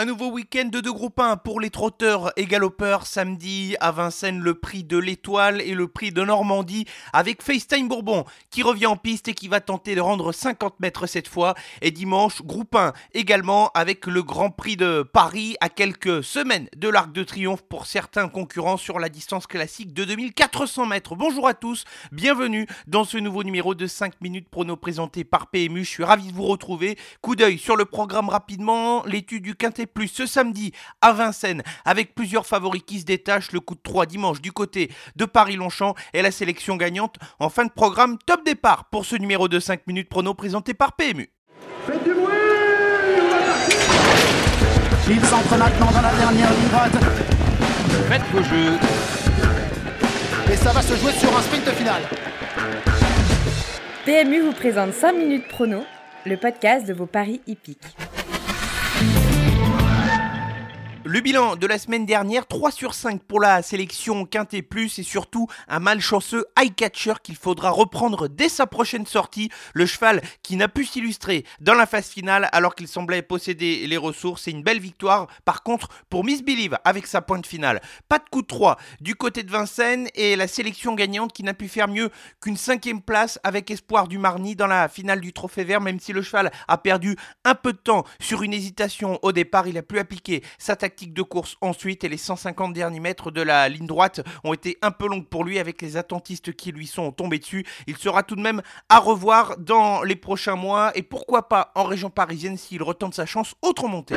Un nouveau week-end de deux groupes 1 pour les trotteurs et galopeurs. Samedi à Vincennes, le prix de l'étoile et le prix de Normandie avec FaceTime Bourbon qui revient en piste et qui va tenter de rendre 50 mètres cette fois. Et dimanche, groupe 1 également avec le Grand Prix de Paris à quelques semaines de l'Arc de Triomphe pour certains concurrents sur la distance classique de 2400 mètres. Bonjour à tous, bienvenue dans ce nouveau numéro de 5 minutes prono présenté par PMU. Je suis ravi de vous retrouver. Coup d'œil sur le programme rapidement, l'étude du Quintet plus ce samedi à Vincennes avec plusieurs favoris qui se détachent. Le coup de 3 dimanche du côté de Paris-Longchamp et la sélection gagnante en fin de programme. Top départ pour ce numéro de 5 minutes prono présenté par PMU. Faites du bruit Il s'entre maintenant dans la dernière ligne droite. Faites vos jeux. Et ça va se jouer sur un sprint final. PMU vous présente 5 minutes prono, le podcast de vos paris hippiques. Le bilan de la semaine dernière, 3 sur 5 pour la sélection Quintet Plus et surtout un malchanceux eye catcher qu'il faudra reprendre dès sa prochaine sortie. Le cheval qui n'a pu s'illustrer dans la phase finale alors qu'il semblait posséder les ressources. C'est une belle victoire par contre pour Miss Believe avec sa pointe finale. Pas de coup de 3 du côté de Vincennes et la sélection gagnante qui n'a pu faire mieux qu'une cinquième place avec espoir du Marny dans la finale du Trophée Vert. Même si le cheval a perdu un peu de temps sur une hésitation au départ, il a pu appliquer sa tactique de course ensuite et les 150 derniers mètres de la ligne droite ont été un peu longues pour lui avec les attentistes qui lui sont tombés dessus. Il sera tout de même à revoir dans les prochains mois et pourquoi pas en région parisienne s'il retente sa chance autre montée.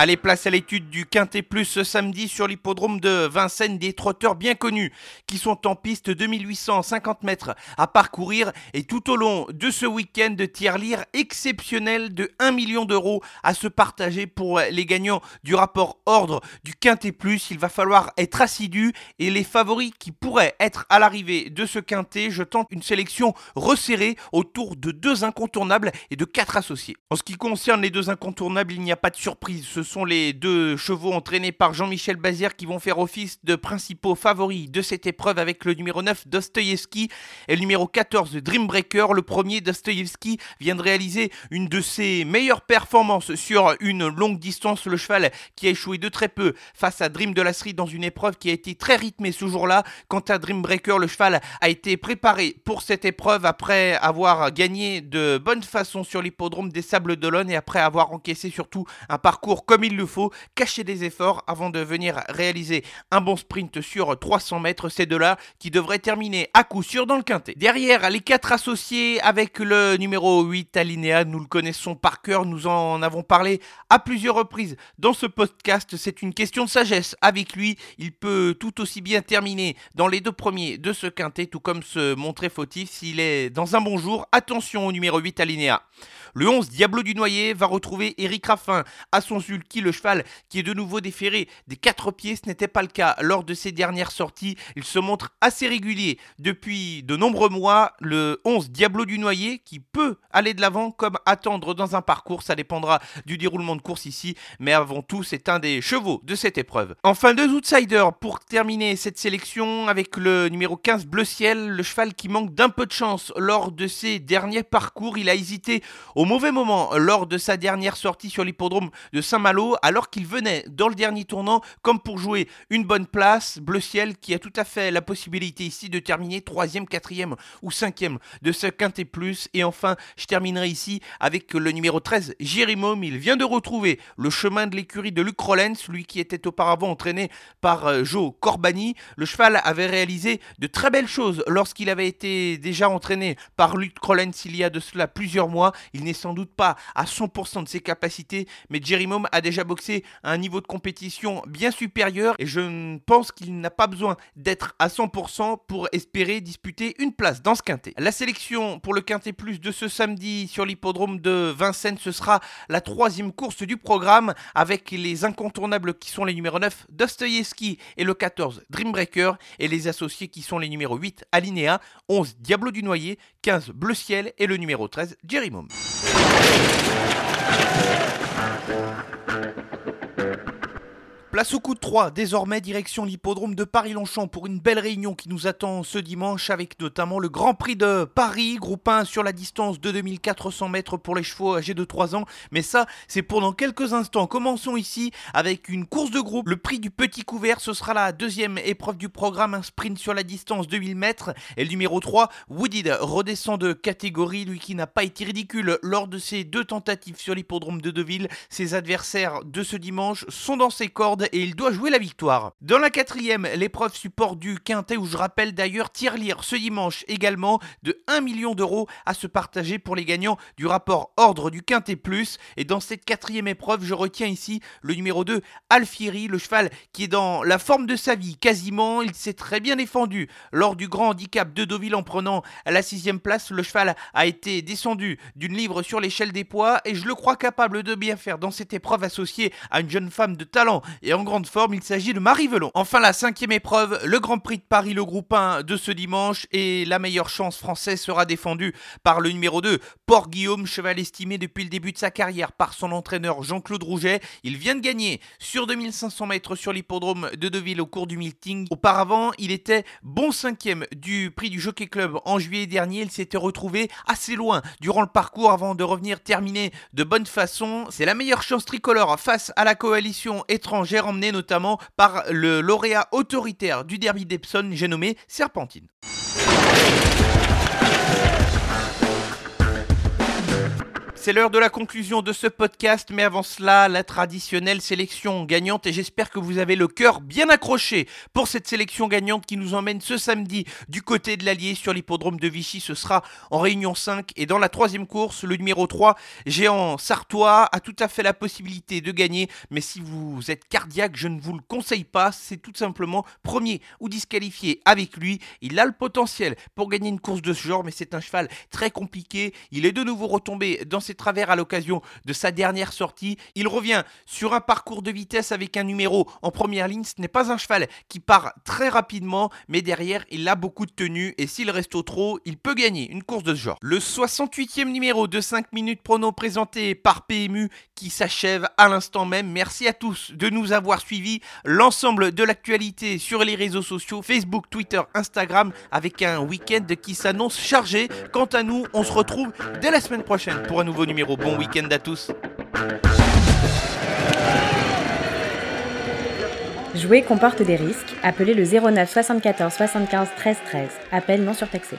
Allez, place à l'étude du Quintet Plus ce samedi sur l'hippodrome de Vincennes, des trotteurs bien connus qui sont en piste 2850 mètres à parcourir et tout au long de ce week-end de tir-lire exceptionnel de 1 million d'euros à se partager pour les gagnants du rapport ordre du Quintet Plus. Il va falloir être assidu et les favoris qui pourraient être à l'arrivée de ce Quintet, je tente une sélection resserrée autour de deux incontournables et de quatre associés. En ce qui concerne les deux incontournables, il n'y a pas de surprise. Sont les deux chevaux entraînés par Jean-Michel Bazir qui vont faire office de principaux favoris de cette épreuve avec le numéro 9 Dostoyevski et le numéro 14 Dreambreaker. Le premier Dostoyevski vient de réaliser une de ses meilleures performances sur une longue distance. Le cheval qui a échoué de très peu face à Dream de la Street dans une épreuve qui a été très rythmée ce jour-là. Quant à Dreambreaker, le cheval a été préparé pour cette épreuve après avoir gagné de bonne façon sur l'hippodrome des Sables d'Olonne et après avoir encaissé surtout un parcours comme il le faut, cacher des efforts avant de venir réaliser un bon sprint sur 300 mètres. Ces deux-là qui devraient terminer à coup sûr dans le quintet. Derrière, les quatre associés avec le numéro 8 Alinéa, nous le connaissons par cœur, nous en avons parlé à plusieurs reprises dans ce podcast. C'est une question de sagesse. Avec lui, il peut tout aussi bien terminer dans les deux premiers de ce quintet, tout comme se montrer fautif s'il est dans un bon jour. Attention au numéro 8 Alinéa. Le 11 Diablo du Noyer va retrouver Eric Raffin à son sulky, le cheval qui est de nouveau déféré des quatre pieds. Ce n'était pas le cas lors de ses dernières sorties. Il se montre assez régulier depuis de nombreux mois. Le 11 Diablo du Noyer qui peut aller de l'avant comme attendre dans un parcours. Ça dépendra du déroulement de course ici. Mais avant tout, c'est un des chevaux de cette épreuve. Enfin, deux outsiders pour terminer cette sélection avec le numéro 15 Bleu Ciel, le cheval qui manque d'un peu de chance lors de ses derniers parcours. Il a hésité au mauvais moment lors de sa dernière sortie sur l'hippodrome de Saint-Malo, alors qu'il venait dans le dernier tournant comme pour jouer une bonne place. Bleu Ciel qui a tout à fait la possibilité ici de terminer 3e, 4e ou 5e de ce quintet plus. Et enfin, je terminerai ici avec le numéro 13, Jérimom. Il vient de retrouver le chemin de l'écurie de Luc Rollens, lui qui était auparavant entraîné par euh, Joe Corbani. Le cheval avait réalisé de très belles choses lorsqu'il avait été déjà entraîné par Luc Rollens il y a de cela plusieurs mois. Il n'est sans doute pas à 100% de ses capacités, mais Jerry Mom a déjà boxé à un niveau de compétition bien supérieur et je pense qu'il n'a pas besoin d'être à 100% pour espérer disputer une place dans ce quintet. La sélection pour le quintet plus de ce samedi sur l'hippodrome de Vincennes, ce sera la troisième course du programme avec les incontournables qui sont les numéros 9 Dostoyevski et le 14 Dreambreaker et les associés qui sont les numéros 8 Alinéa, 11 Diablo du Noyer, 15 Bleu Ciel et le numéro 13 Jerry Mom. Thank you. Place au coup de 3, désormais direction l'hippodrome de Paris-Longchamp pour une belle réunion qui nous attend ce dimanche avec notamment le Grand Prix de Paris, groupe 1 sur la distance de 2400 mètres pour les chevaux âgés de 3 ans. Mais ça, c'est pour dans quelques instants. Commençons ici avec une course de groupe. Le prix du petit couvert, ce sera la deuxième épreuve du programme, un sprint sur la distance de 1000 mètres. Et le numéro 3, Wooded, redescend de catégorie, lui qui n'a pas été ridicule lors de ses deux tentatives sur l'hippodrome de Deauville. Ses adversaires de ce dimanche sont dans ses cordes et il doit jouer la victoire. Dans la quatrième, l'épreuve support du Quintet où je rappelle d'ailleurs tirelire ce dimanche également de 1 million d'euros à se partager pour les gagnants du rapport ordre du Quintet Plus. Et dans cette quatrième épreuve, je retiens ici le numéro 2, Alfieri, le cheval qui est dans la forme de sa vie quasiment. Il s'est très bien défendu lors du grand handicap de Deauville en prenant la sixième place. Le cheval a été descendu d'une livre sur l'échelle des poids et je le crois capable de bien faire dans cette épreuve associée à une jeune femme de talent et en grande forme, il s'agit de Marie Velon. Enfin, la cinquième épreuve, le Grand Prix de Paris, le groupe 1 de ce dimanche, et la meilleure chance française sera défendue par le numéro 2, Port Guillaume, cheval estimé depuis le début de sa carrière par son entraîneur Jean-Claude Rouget. Il vient de gagner sur 2500 mètres sur l'hippodrome de Deauville au cours du meeting. Auparavant, il était bon cinquième du prix du Jockey Club en juillet dernier. Il s'était retrouvé assez loin durant le parcours avant de revenir terminer de bonne façon. C'est la meilleure chance tricolore face à la coalition étrangère emmenée notamment par le lauréat autoritaire du derby d'Epsom, j'ai nommé Serpentine. C'est l'heure de la conclusion de ce podcast, mais avant cela, la traditionnelle sélection gagnante et j'espère que vous avez le cœur bien accroché pour cette sélection gagnante qui nous emmène ce samedi du côté de l'Allier sur l'hippodrome de Vichy. Ce sera en réunion 5 et dans la troisième course, le numéro 3, Géant Sartois, a tout à fait la possibilité de gagner, mais si vous êtes cardiaque, je ne vous le conseille pas, c'est tout simplement premier ou disqualifié avec lui. Il a le potentiel pour gagner une course de ce genre, mais c'est un cheval très compliqué. Il est de nouveau retombé dans cette travers à l'occasion de sa dernière sortie. Il revient sur un parcours de vitesse avec un numéro en première ligne. Ce n'est pas un cheval qui part très rapidement, mais derrière, il a beaucoup de tenue et s'il reste au trot, il peut gagner une course de ce genre. Le 68e numéro de 5 minutes prono présenté par PMU qui s'achève à l'instant même. Merci à tous de nous avoir suivis. L'ensemble de l'actualité sur les réseaux sociaux, Facebook, Twitter, Instagram, avec un week-end qui s'annonce chargé. Quant à nous, on se retrouve dès la semaine prochaine pour un nouveau numéro. Bon week-end à tous. Jouer comporte des risques. Appelez le 09 74 75 13 13. Appel non surtaxé.